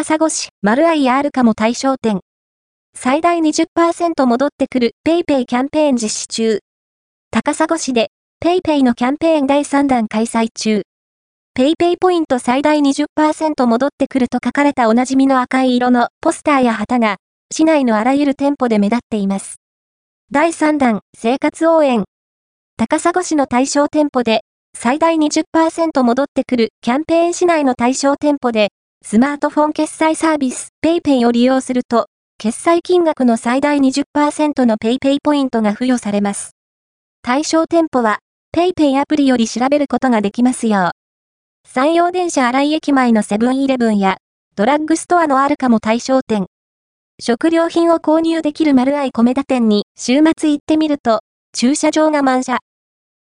高砂市、丸愛やあるかも対象店。最大20%戻ってくる PayPay キャンペーン実施中。高砂市で PayPay のキャンペーン第3弾開催中。PayPay ポイント最大20%戻ってくると書かれたおなじみの赤い色のポスターや旗が市内のあらゆる店舗で目立っています。第3弾生活応援。高砂市の対象店舗で最大20%戻ってくるキャンペーン市内の対象店舗でスマートフォン決済サービス PayPay を利用すると決済金額の最大20%の PayPay ポイントが付与されます。対象店舗は PayPay アプリより調べることができますよ。山陽電車荒井駅前のセブンイレブンやドラッグストアのあるかも対象店。食料品を購入できる丸愛米田店に週末行ってみると駐車場が満車。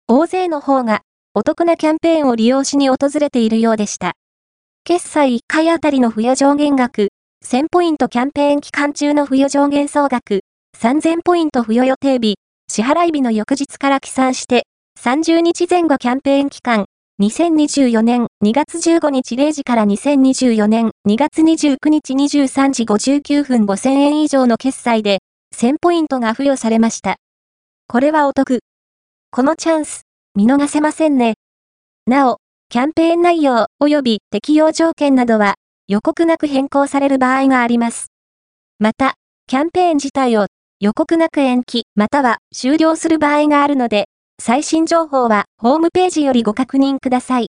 大勢の方がお得なキャンペーンを利用しに訪れているようでした。決済1回あたりの付与上限額1000ポイントキャンペーン期間中の付与上限総額、3000ポイント付与予定日、支払い日の翌日から起算して、30日前後キャンペーン期間、2024年2月15日0時から2024年2月29日23時59分5000円以上の決済で、1000ポイントが付与されました。これはお得。このチャンス、見逃せませんね。なお、キャンペーン内容及び適用条件などは予告なく変更される場合があります。また、キャンペーン自体を予告なく延期または終了する場合があるので、最新情報はホームページよりご確認ください。